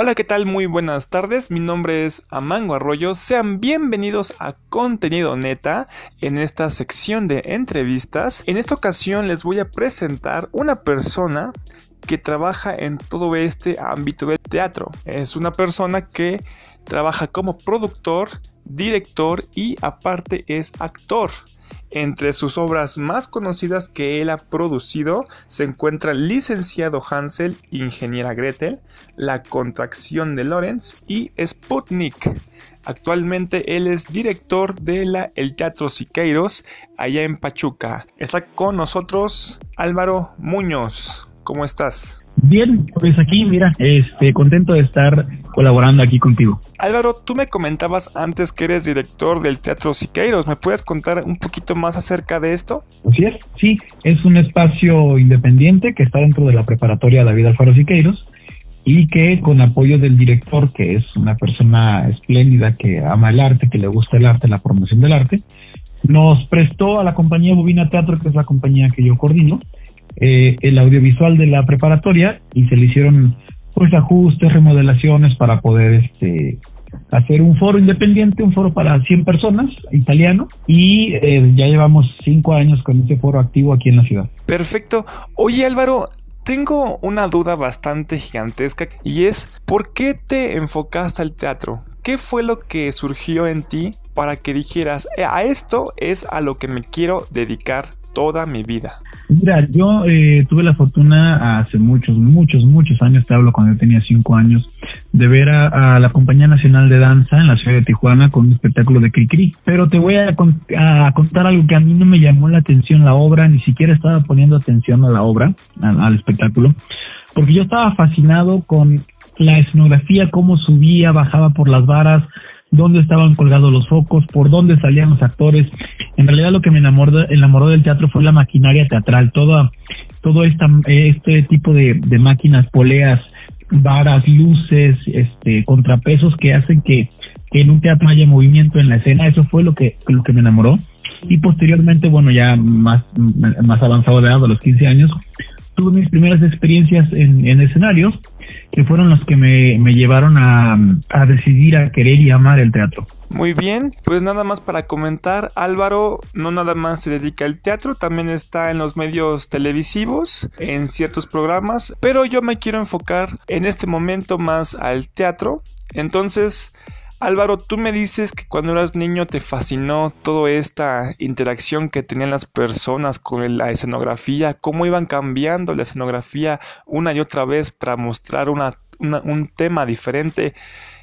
Hola, ¿qué tal? Muy buenas tardes. Mi nombre es Amango Arroyo. Sean bienvenidos a Contenido Neta en esta sección de entrevistas. En esta ocasión les voy a presentar una persona que trabaja en todo este ámbito del teatro. Es una persona que trabaja como productor, director y aparte es actor. Entre sus obras más conocidas que él ha producido se encuentra Licenciado Hansel, Ingeniera Gretel, La Contracción de Lorenz y Sputnik. Actualmente él es director de la El Teatro Siqueiros allá en Pachuca. Está con nosotros Álvaro Muñoz. ¿Cómo estás? Bien, pues aquí, mira, este, contento de estar colaborando aquí contigo. Álvaro, tú me comentabas antes que eres director del Teatro Siqueiros. ¿Me puedes contar un poquito más acerca de esto? Así es, sí, es un espacio independiente que está dentro de la preparatoria David Alfaro Siqueiros y que con apoyo del director, que es una persona espléndida que ama el arte, que le gusta el arte, la promoción del arte, nos prestó a la compañía Bobina Teatro, que es la compañía que yo coordino, eh, el audiovisual de la preparatoria y se le hicieron pues ajustes, remodelaciones para poder este hacer un foro independiente, un foro para 100 personas, italiano, y eh, ya llevamos cinco años con ese foro activo aquí en la ciudad. Perfecto. Oye Álvaro, tengo una duda bastante gigantesca y es, ¿por qué te enfocaste al teatro? ¿Qué fue lo que surgió en ti para que dijeras, eh, a esto es a lo que me quiero dedicar toda mi vida? Mira, yo eh, tuve la fortuna hace muchos, muchos, muchos años, te hablo cuando yo tenía cinco años, de ver a, la Compañía Nacional de Danza en la ciudad de Tijuana con un espectáculo de Cricri. Pero te voy a, contar algo que a mí no me llamó la atención la obra, ni siquiera estaba poniendo atención a la obra, al espectáculo, porque yo estaba fascinado con la escenografía, cómo subía, bajaba por las varas, dónde estaban colgados los focos, por dónde salían los actores. En realidad lo que me enamoró, enamoró del teatro fue la maquinaria teatral, todo, todo esta, este tipo de, máquinas, poleas, varas, luces, este, contrapesos que hacen que, en un teatro haya movimiento en la escena. Eso fue lo que, lo que me enamoró. Y posteriormente, bueno, ya más, más avanzado de edad, a los 15 años, tuve mis primeras experiencias en, en escenarios que fueron los que me, llevaron a, a, decidir a querer y amar el teatro. Muy bien, pues nada más para comentar, Álvaro no nada más se dedica al teatro, también está en los medios televisivos, en ciertos programas, pero yo me quiero enfocar en este momento más al teatro. Entonces, Álvaro, tú me dices que cuando eras niño te fascinó toda esta interacción que tenían las personas con la escenografía, cómo iban cambiando la escenografía una y otra vez para mostrar un tema diferente.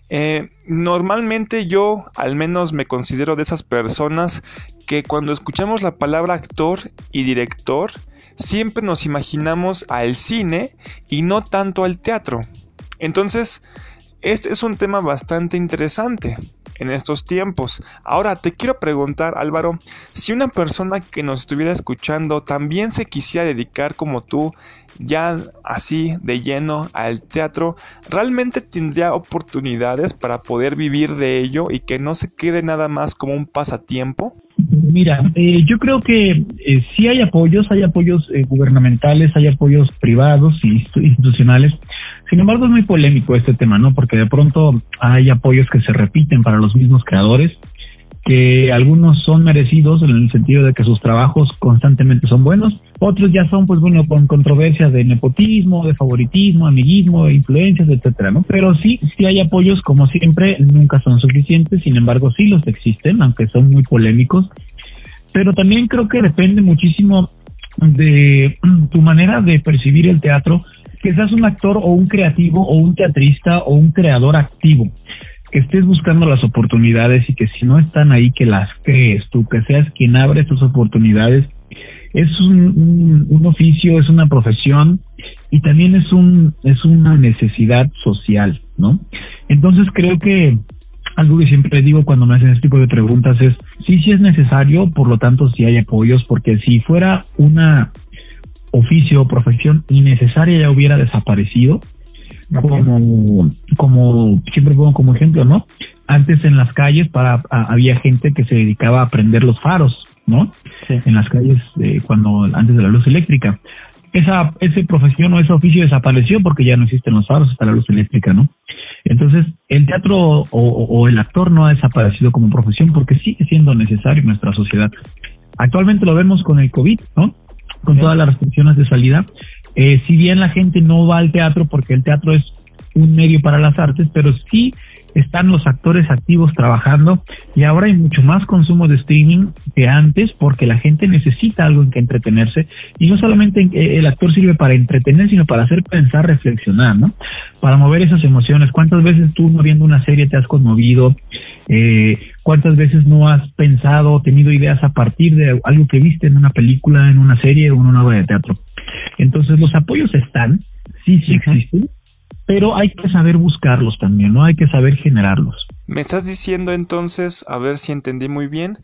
Eh, normalmente yo al menos me considero de esas personas que cuando escuchamos la palabra actor y director siempre nos imaginamos al cine y no tanto al teatro. Entonces, este es un tema bastante interesante en estos tiempos. Ahora te quiero preguntar, Álvaro, si una persona que nos estuviera escuchando también se quisiera dedicar como tú, ya así de lleno al teatro, ¿realmente tendría oportunidades para poder vivir de ello y que no se quede nada más como un pasatiempo? Mira, eh, yo creo que eh, sí hay apoyos, hay apoyos eh, gubernamentales, hay apoyos privados y institucionales sin embargo, es muy polémico este tema, ¿no? Porque de pronto hay apoyos que se repiten para los mismos creadores, que algunos son merecidos en el sentido de que sus trabajos constantemente son buenos, otros ya son, pues bueno, con controversias de nepotismo, de favoritismo, amiguismo, influencias, etcétera, ¿no? Pero sí, sí hay apoyos, como siempre, nunca son suficientes, sin embargo, sí los existen, aunque son muy polémicos. Pero también creo que depende muchísimo de tu manera de percibir el teatro que seas un actor o un creativo o un teatrista o un creador activo, que estés buscando las oportunidades y que si no están ahí, que las crees tú, que seas quien abre estas oportunidades. Es un, un, oficio, es una profesión y también es un es una necesidad social, ¿no? Entonces creo que algo que siempre digo cuando me hacen este tipo de preguntas es sí, sí es necesario, por lo tanto sí hay apoyos, porque si fuera una oficio o profesión innecesaria ya hubiera desaparecido. Como, como siempre pongo como ejemplo, ¿no? Antes en las calles para había gente que se dedicaba a prender los faros, ¿no? En las calles eh, cuando antes de la luz eléctrica. Esa esa profesión o ese oficio desapareció porque ya no existen los faros hasta la luz eléctrica, ¿no? Entonces, el teatro o, el actor no ha desaparecido como profesión porque sigue siendo necesario en nuestra sociedad. Actualmente lo vemos con el COVID, ¿no? Con todas las restricciones de salida. Eh, si bien la gente no va al teatro porque el teatro es un medio para las artes, pero sí están los actores activos trabajando y ahora hay mucho más consumo de streaming que antes porque la gente necesita algo en que entretenerse y no solamente el actor sirve para entretener, sino para hacer pensar, reflexionar, ¿no? Para mover esas emociones. ¿Cuántas veces tú viendo una serie te has conmovido? Eh, ¿Cuántas veces no has pensado, tenido ideas a partir de algo que viste en una película, en una serie o en una obra de teatro? Entonces los apoyos están, sí, sí existen, pero hay que saber buscarlos también, ¿no? Hay que saber generarlos. Me estás diciendo entonces, a ver si entendí muy bien,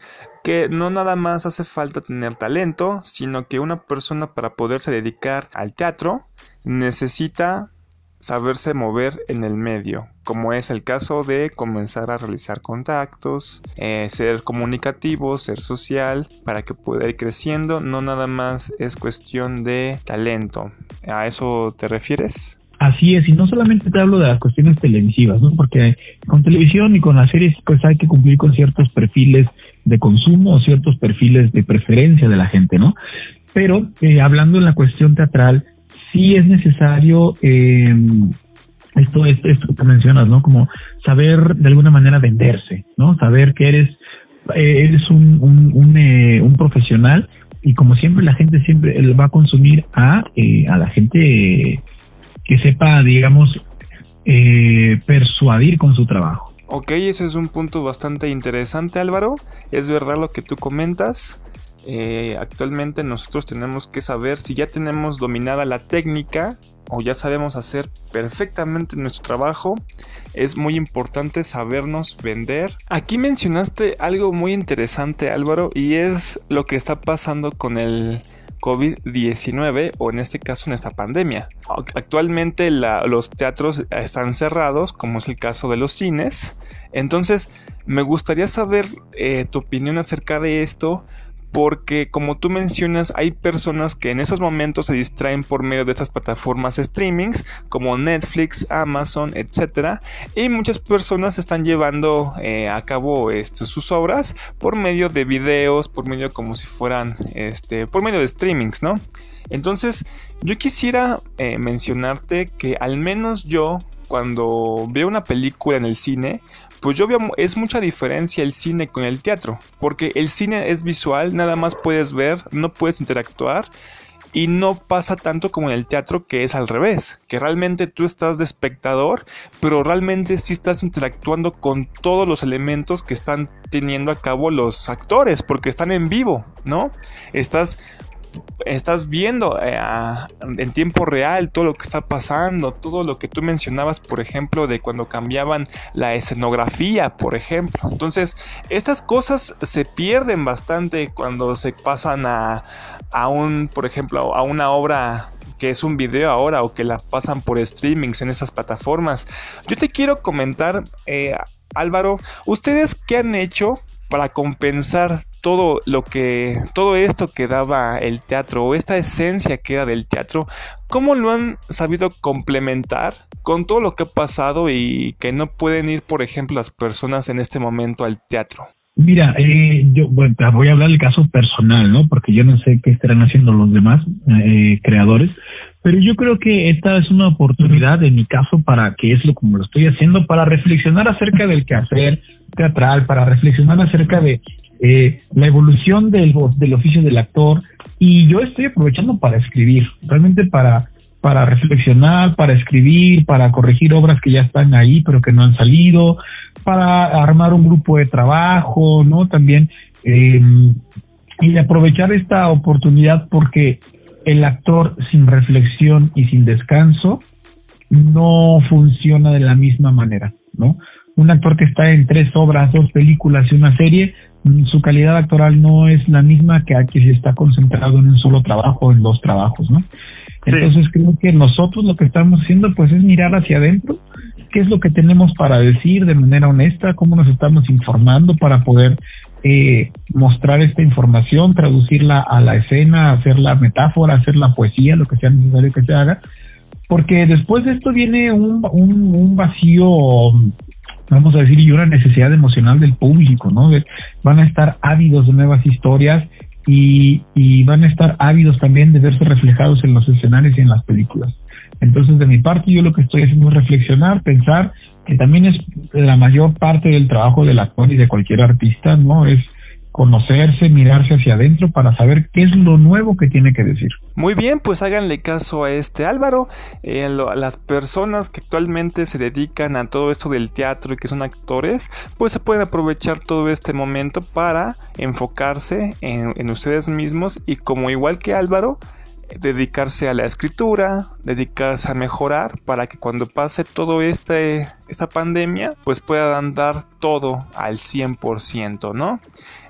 que no nada más hace falta tener talento, sino que una persona para poderse dedicar al teatro necesita saberse mover en el medio, como es el caso de comenzar a realizar contactos, eh, ser comunicativo, ser social, para que pueda ir creciendo, no nada más es cuestión de talento. ¿A eso te refieres? Así es, y no solamente te hablo de las cuestiones televisivas, ¿no? Porque con televisión y con las series, pues hay que cumplir con ciertos perfiles de consumo o ciertos perfiles de preferencia de la gente, ¿no? Pero eh, hablando en la cuestión teatral, sí es necesario eh, esto, esto, esto que mencionas, ¿no? Como saber de alguna manera venderse, ¿no? Saber que eres, eh, eres un, un, un, un profesional y como siempre la gente siempre va a consumir a, a la gente que sepa, digamos, eh, persuadir con su trabajo. Ok, ese es un punto bastante interesante Álvaro. Es verdad lo que tú comentas. Eh, actualmente nosotros tenemos que saber si ya tenemos dominada la técnica o ya sabemos hacer perfectamente nuestro trabajo. Es muy importante sabernos vender. Aquí mencionaste algo muy interesante Álvaro y es lo que está pasando con el COVID-19 o en este caso en esta pandemia. Actualmente los teatros están cerrados, como es el caso de los cines. Entonces, me gustaría saber eh, tu opinión acerca de esto, porque como tú mencionas hay personas que en esos momentos se distraen por medio de estas plataformas streamings como Netflix, Amazon, etc. Y muchas personas están llevando eh, a cabo este, sus obras por medio de videos, por medio como si fueran, este, por medio de streamings, ¿no? Entonces yo quisiera eh, mencionarte que al menos yo cuando veo una película en el cine, pues yo veo, es mucha diferencia el cine con el teatro, porque el cine es visual, nada más puedes ver, no puedes interactuar. Y no pasa tanto como en el teatro que es al revés, que realmente tú estás de espectador, pero realmente sí estás interactuando con todos los elementos que están teniendo a cabo los actores, porque están en vivo, ¿no? Estás estás viendo eh, en tiempo real todo lo que está pasando, todo lo que tú mencionabas, por ejemplo, de cuando cambiaban la escenografía, por ejemplo. Entonces, estas cosas se pierden bastante cuando se pasan a, a un, por ejemplo, a una obra que es un video ahora o que la pasan por streamings en esas plataformas. Yo te quiero comentar, eh, Álvaro, ¿ustedes qué han hecho para compensar todo lo que todo esto que daba el teatro o esta esencia que era del teatro, cómo lo han sabido complementar con todo lo que ha pasado y que no pueden ir, por ejemplo, las personas en este momento al teatro. Mira, eh, yo voy a hablar del caso personal, ¿no? Porque yo no sé qué estarán haciendo los demás eh, creadores, pero yo creo que esta es una oportunidad, en mi caso, para que es lo como lo estoy haciendo, para reflexionar acerca del quehacer teatral, para reflexionar acerca de eh, la evolución del, del oficio del actor, y yo estoy aprovechando para escribir, realmente para para reflexionar, para escribir, para corregir obras que ya están ahí pero que no han salido, para armar un grupo de trabajo, ¿no? También eh, y aprovechar esta oportunidad porque el actor sin reflexión y sin descanso no funciona de la misma manera, ¿no? Un actor que está en tres obras, dos películas y una serie, mm, su calidad actoral no es la misma que aquí se está concentrado en un solo trabajo o en dos trabajos, ¿no? Entonces creo que nosotros lo que estamos haciendo pues es mirar hacia adentro, qué es lo que tenemos para decir de manera honesta, cómo nos estamos informando para poder eh, mostrar esta información, traducirla a la escena, hacer la metáfora, hacer la poesía, lo que sea necesario que se haga, porque después de esto viene un, un, vacío, vamos a decir, y una necesidad emocional del público, ¿no? van a estar ávidos de nuevas historias y, y, van a estar ávidos también de verse reflejados en los escenarios y en las películas. Entonces, de mi parte, yo lo que estoy haciendo es reflexionar, pensar que también es la mayor parte del trabajo del actor y de cualquier artista, ¿no? Es conocerse, mirarse hacia adentro para saber qué es lo nuevo que tiene que decir. Muy bien, pues háganle caso a este Álvaro. Eh, las personas que actualmente se dedican a todo esto del teatro y que son actores, pues se pueden aprovechar todo este momento para enfocarse en, en ustedes mismos y como igual que Álvaro, dedicarse a la escritura, dedicarse a mejorar para que cuando pase todo este esta pandemia, pues puedan dar todo al 100%, ¿no?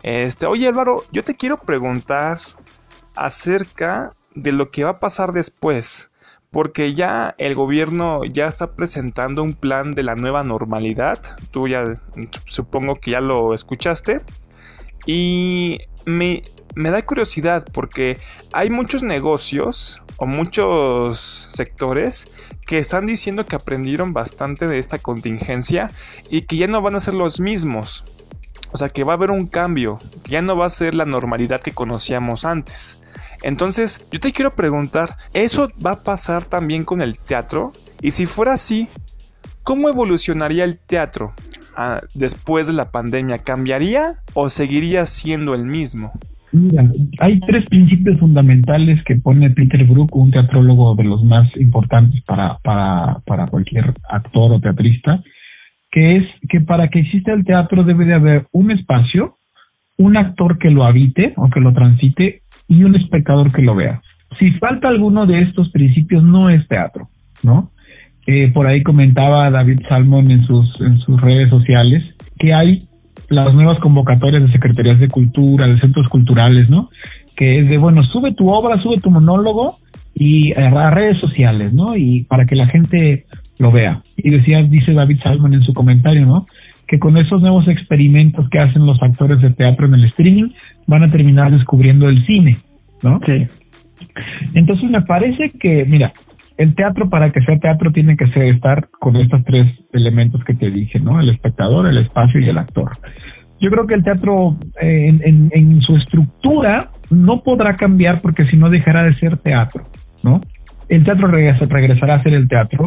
Este, oye Álvaro, yo te quiero preguntar acerca de lo que va a pasar después. Porque ya el gobierno ya está presentando un plan de la nueva normalidad. Tú ya supongo que ya lo escuchaste. Y me, me da curiosidad porque hay muchos negocios o muchos sectores que están diciendo que aprendieron bastante de esta contingencia y que ya no van a ser los mismos. O sea, que va a haber un cambio, que ya no va a ser la normalidad que conocíamos antes. Entonces, yo te quiero preguntar, ¿eso va a pasar también con el teatro? Y si fuera así, ¿cómo evolucionaría el teatro? Después de la pandemia cambiaría o seguiría siendo el mismo? Mira, hay tres principios fundamentales que pone Peter Brook, un teatrólogo de los más importantes para, para, para cualquier actor o teatrista, que es que para que exista el teatro debe de haber un espacio, un actor que lo habite o que lo transite y un espectador que lo vea. Si falta alguno de estos principios, no es teatro, ¿no? Por ahí comentaba David Salmon en sus, en sus redes sociales que hay las nuevas convocatorias de secretarías de cultura, de centros culturales, ¿no? Que es de, bueno, sube tu obra, sube tu monólogo y a redes sociales, ¿no? Y para que la gente lo vea. Y decía, dice David Salmon en su comentario, ¿no? Que con esos nuevos experimentos que hacen los actores de teatro en el streaming, van a terminar descubriendo el cine, ¿no? Sí. Entonces me parece que, mira, el teatro para que sea teatro tiene que ser estar con estos tres elementos que te dije, ¿no? El espectador, el espacio y el actor. Yo creo que el teatro eh, en, su estructura no podrá cambiar porque si no dejará de ser teatro, ¿no? El teatro regresará a ser el teatro.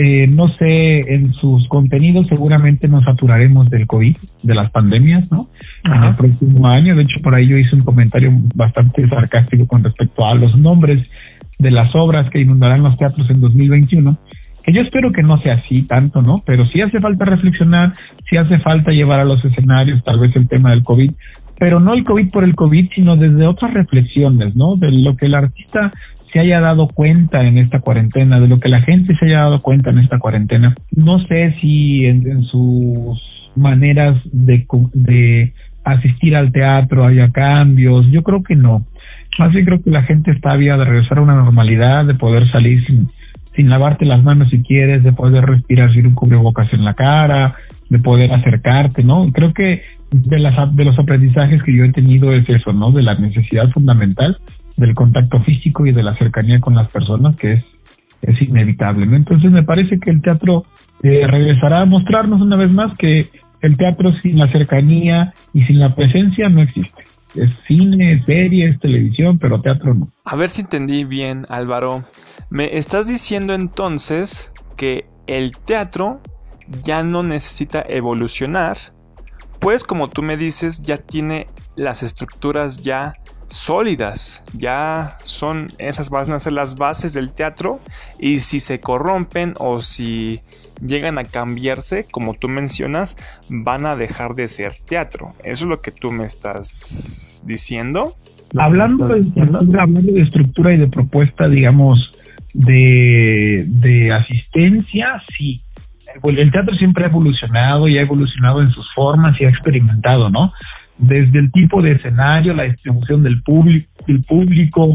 Eh, no sé, en sus contenidos seguramente nos saturaremos del COVID, de las pandemias, ¿no? En el próximo año, de hecho por ahí yo hice un comentario bastante sarcástico con respecto a los nombres de las obras que inundarán los teatros en 2021, que yo espero que no sea así tanto, ¿no? Pero sí hace falta reflexionar, sí hace falta llevar a los escenarios tal vez el tema del COVID, pero no el COVID por el COVID, sino desde otras reflexiones, ¿no? De lo que el artista se haya dado cuenta en esta cuarentena, de lo que la gente se haya dado cuenta en esta cuarentena. No sé si en, sus maneras de, de asistir al teatro haya cambios, yo creo que no. Más bien creo que la gente está vía de regresar a una normalidad, de poder salir sin, sin lavarte las manos si quieres, de poder respirar sin un cubrebocas en la cara, de poder acercarte, ¿no? Creo que de, las, de los aprendizajes que yo he tenido es eso, ¿no? De la necesidad fundamental del contacto físico y de la cercanía con las personas, que es, es inevitable, ¿no? Entonces me parece que el teatro eh, regresará a mostrarnos una vez más que el teatro sin la cercanía y sin la presencia no existe es cine, series, televisión, pero teatro no. A ver si entendí bien, Álvaro. Me estás diciendo entonces que el teatro ya no necesita evolucionar, pues como tú me dices, ya tiene las estructuras ya sólidas, ya son esas van a ser las bases del teatro y si se corrompen o si llegan a cambiarse, como tú mencionas, van a dejar de ser teatro. Eso es lo que tú me estás diciendo. Hablando de, estructura, hablando de estructura y de propuesta, digamos, de, de asistencia, sí. El teatro siempre ha evolucionado y ha evolucionado en sus formas y ha experimentado, ¿no? Desde el tipo de escenario, la distribución del público, el público,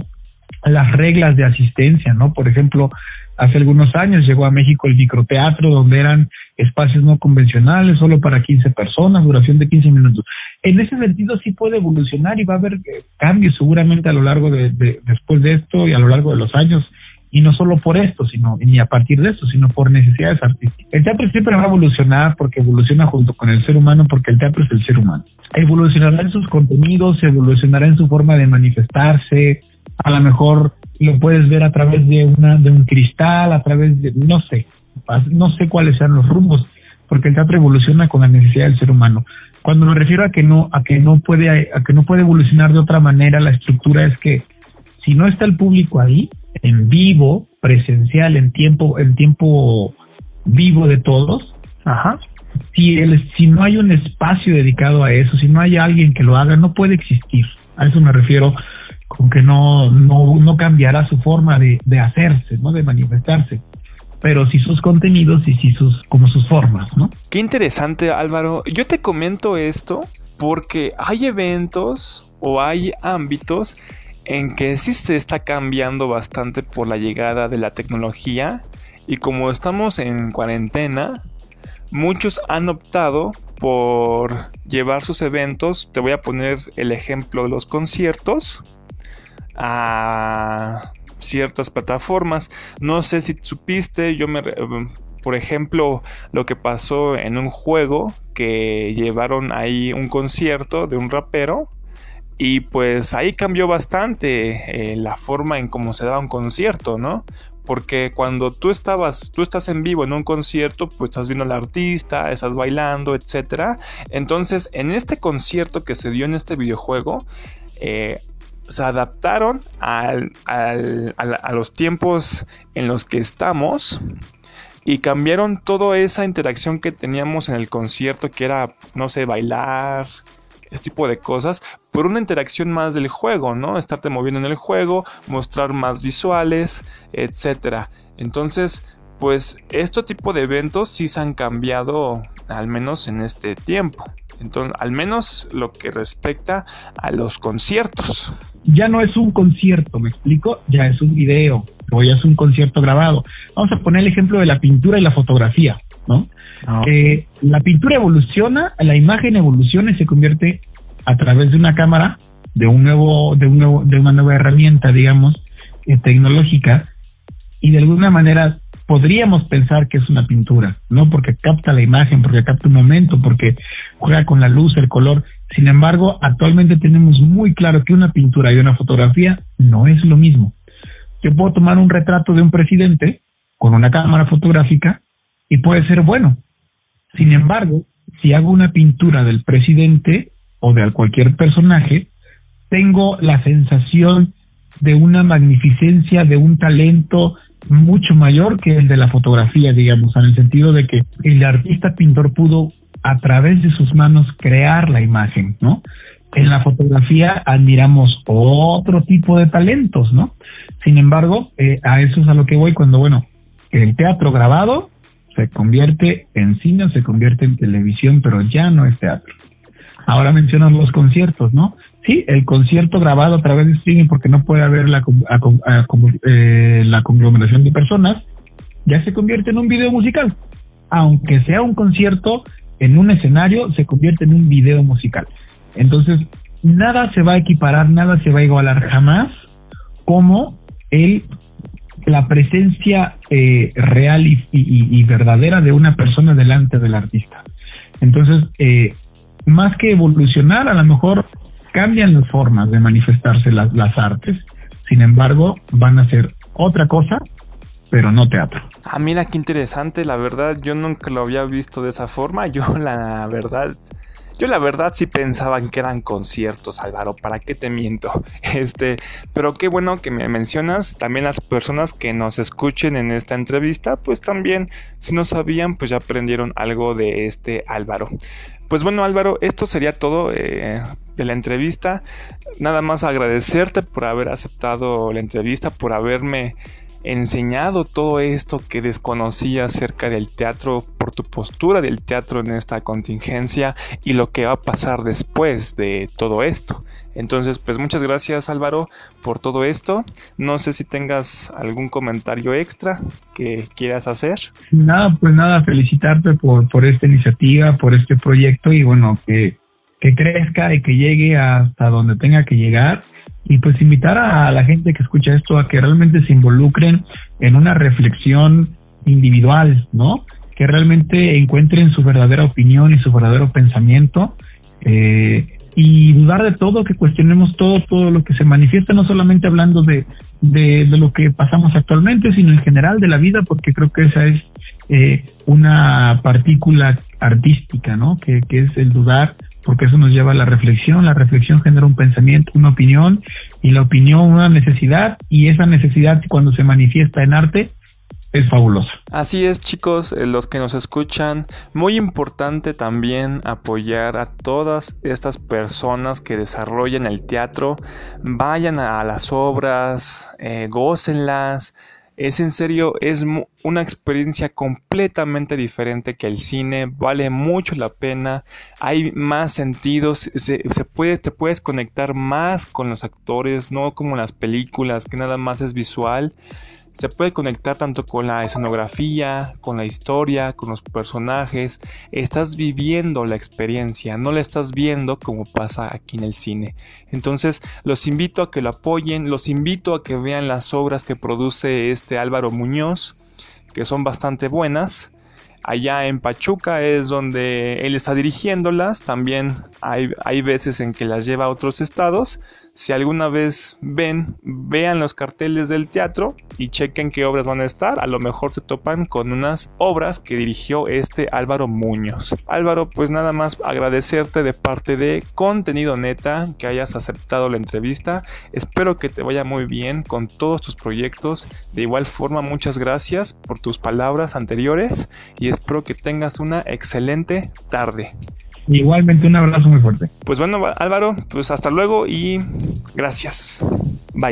las reglas de asistencia, ¿no? Por ejemplo, hace algunos años llegó a México el microteatro, donde eran espacios no convencionales, solo para 15 personas, duración de 15 minutos. En ese sentido sí puede evolucionar y va a haber eh, cambios seguramente a lo largo de, de después de esto y a lo largo de los años y no solo por esto, sino ni a partir de esto, sino por necesidades artísticas. El teatro siempre va a evolucionar porque evoluciona junto con el ser humano, porque el teatro es el ser humano. Evolucionará en sus contenidos, evolucionará en su forma de manifestarse, a lo mejor lo puedes ver a través de una de un cristal, a través de no sé, no sé cuáles sean los rumbos, porque el teatro evoluciona con la necesidad del ser humano. Cuando me refiero a que no a que no puede a que no puede evolucionar de otra manera la estructura es que si no está el público ahí en vivo, presencial, en tiempo en tiempo vivo de todos, ajá, si, el, si no hay un espacio dedicado a eso, si no hay alguien que lo haga, no puede existir. A eso me refiero con que no, no, no cambiará su forma de, de hacerse, ¿no? De manifestarse pero sí sus contenidos y sí sus como sus formas, ¿no? Qué interesante, Álvaro. Yo te comento esto porque hay eventos o hay ámbitos en que sí se está cambiando bastante por la llegada de la tecnología y como estamos en cuarentena, muchos han optado por llevar sus eventos, te voy a poner el ejemplo de los conciertos, a ciertas plataformas. No sé si supiste, yo me... Por ejemplo, lo que pasó en un juego que llevaron ahí un concierto de un rapero y pues ahí cambió bastante eh, la forma en cómo se daba un concierto, ¿no? porque cuando tú estabas, tú estás en vivo en un concierto, pues estás viendo al artista, estás bailando, etc. Entonces, en este concierto que se dio en este videojuego, eh, se adaptaron a los tiempos en los que estamos y cambiaron toda esa interacción que teníamos en el concierto, que era, no sé, bailar, este tipo de cosas por una interacción más del juego, ¿no? Estarte moviendo en el juego, mostrar más visuales, etcétera. Entonces, pues este tipo de eventos sí se han cambiado al menos en este tiempo. Entonces, al menos lo que respecta a los conciertos. Ya no es un concierto, ¿me explico? Ya es un video o ya es un concierto grabado. Vamos a poner el ejemplo de la pintura y la fotografía. ¿no? Ah, eh, la pintura evoluciona, la imagen evoluciona y se convierte a través de una cámara, de un nuevo, de un nuevo, de una nueva herramienta, digamos, eh, tecnológica, y de alguna manera podríamos pensar que es una pintura, ¿no? Porque capta la imagen, porque capta un momento, porque juega con la luz, el color. Sin embargo, actualmente tenemos muy claro que una pintura y una fotografía no es lo mismo. Yo puedo tomar un retrato de un presidente con una cámara fotográfica y puede ser bueno. Sin embargo, si hago una pintura del presidente o de cualquier personaje, tengo la sensación de una magnificencia, de un talento mucho mayor que el de la fotografía, digamos, en el sentido de que el artista pintor pudo a través de sus manos crear la imagen, ¿no? En la fotografía admiramos otro tipo de talentos, ¿no? Sin embargo, eh, a eso es a lo que voy cuando, bueno, el teatro grabado se convierte en cine, se convierte en televisión, pero ya no es teatro. Ahora mencionas los conciertos, ¿no? Sí, el concierto grabado a través de streaming porque no puede haber la, eh, la conglomeración de personas, ya se convierte en un video musical. Aunque sea un concierto en un escenario, se convierte en un video musical. Entonces, nada se va a equiparar, nada se va a igualar jamás como el la presencia eh, real y, verdadera de una persona delante del artista. Entonces, eh, más que evolucionar, a lo mejor cambian las formas de manifestarse las, las artes, sin embargo, van a ser otra cosa, pero no teatro. Ah, mira qué interesante, la verdad, yo nunca lo había visto de esa forma, yo la verdad yo la verdad sí pensaban que eran conciertos, Álvaro, ¿para qué te miento? Este, pero qué bueno que me mencionas, también las personas que nos escuchen en esta entrevista, pues también si no sabían, pues ya aprendieron algo de este Álvaro. Pues bueno Álvaro, esto sería todo eh, de la entrevista. Nada más agradecerte por haber aceptado la entrevista, por haberme enseñado todo esto que desconocía acerca del teatro por tu postura del teatro en esta contingencia y lo que va a pasar después de todo esto. Entonces, pues muchas gracias Álvaro por todo esto. No sé si tengas algún comentario extra que quieras hacer. Nada, pues nada, felicitarte por, por esta iniciativa, por este proyecto y bueno, que, que crezca y que llegue hasta donde tenga que llegar y pues invitar a la gente que escucha esto a que realmente se involucren en una reflexión individual, ¿no? Que realmente encuentren su verdadera opinión y su verdadero pensamiento eh, y dudar de todo, que cuestionemos todo, todo lo que se manifiesta, no solamente hablando de, de, lo que pasamos actualmente, sino en general de la vida, porque creo que esa es eh, una partícula artística, ¿no? Que, que es el dudar, porque eso nos lleva a la reflexión, la reflexión genera un pensamiento, una opinión, y la opinión una necesidad, y esa necesidad cuando se manifiesta en arte, es fabuloso. Así es, chicos, eh, los que nos escuchan, muy importante también apoyar a todas estas personas que desarrollan el teatro, vayan a las obras, eh, gócenlas. Es en serio, es una experiencia completamente diferente que el cine, vale mucho la pena, hay más sentidos, se, se puede, te puedes conectar más con los actores, no como las películas, que nada más es visual se puede conectar tanto con la escenografía, con la historia, con los personajes. Estás viviendo la experiencia, no la estás viendo como pasa aquí en el cine. Entonces los invito a que lo apoyen, los invito a que vean las obras que produce este Álvaro Muñoz, que son bastante buenas. Allá en Pachuca es donde él está dirigiéndolas. También hay, hay veces en que las lleva a otros estados. Si alguna vez ven, vean los carteles del teatro y chequen qué obras van a estar. A lo mejor se topan con unas obras que dirigió este Álvaro Muñoz. Álvaro, pues nada más agradecerte de parte de Contenido Neta que hayas aceptado la entrevista. Espero que te vaya muy bien con todos tus proyectos. De igual forma, muchas gracias por tus palabras anteriores y espero que tengas una excelente tarde. Igualmente un abrazo muy fuerte. Pues bueno, Álvaro, pues hasta luego y gracias. Bye.